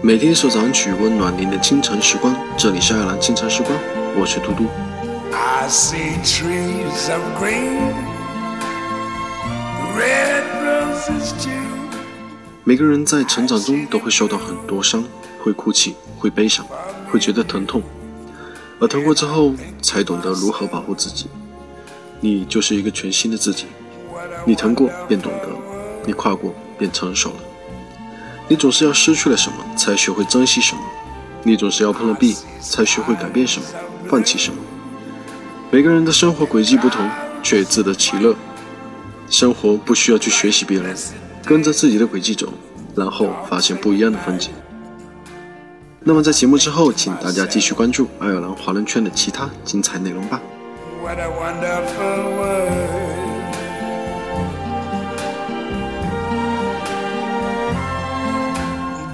每天一首早安曲，温暖您的清晨时光。这里是爱尔兰清晨时光，我是嘟嘟。I see trees of green, red roses too. 每个人在成长中都会受到很多伤，会哭泣，会悲伤，会觉得疼痛，而疼过之后，才懂得如何保护自己。你就是一个全新的自己，你疼过便懂得，你跨过便成熟了。你总是要失去了什么，才学会珍惜什么；你总是要碰了壁，才学会改变什么，放弃什么。每个人的生活轨迹不同，却自得其乐。生活不需要去学习别人，跟着自己的轨迹走，然后发现不一样的风景。那么在节目之后，请大家继续关注爱尔兰华人圈的其他精彩内容吧。What a wonderful world.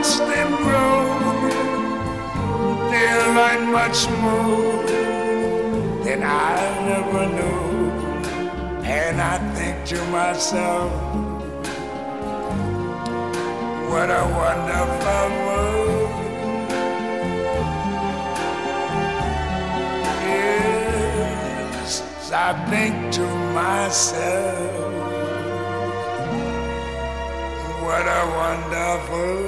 Watch them grow. They learn much more than I never knew. And I think to myself, what a wonderful world. Yes, I think to myself, what a wonderful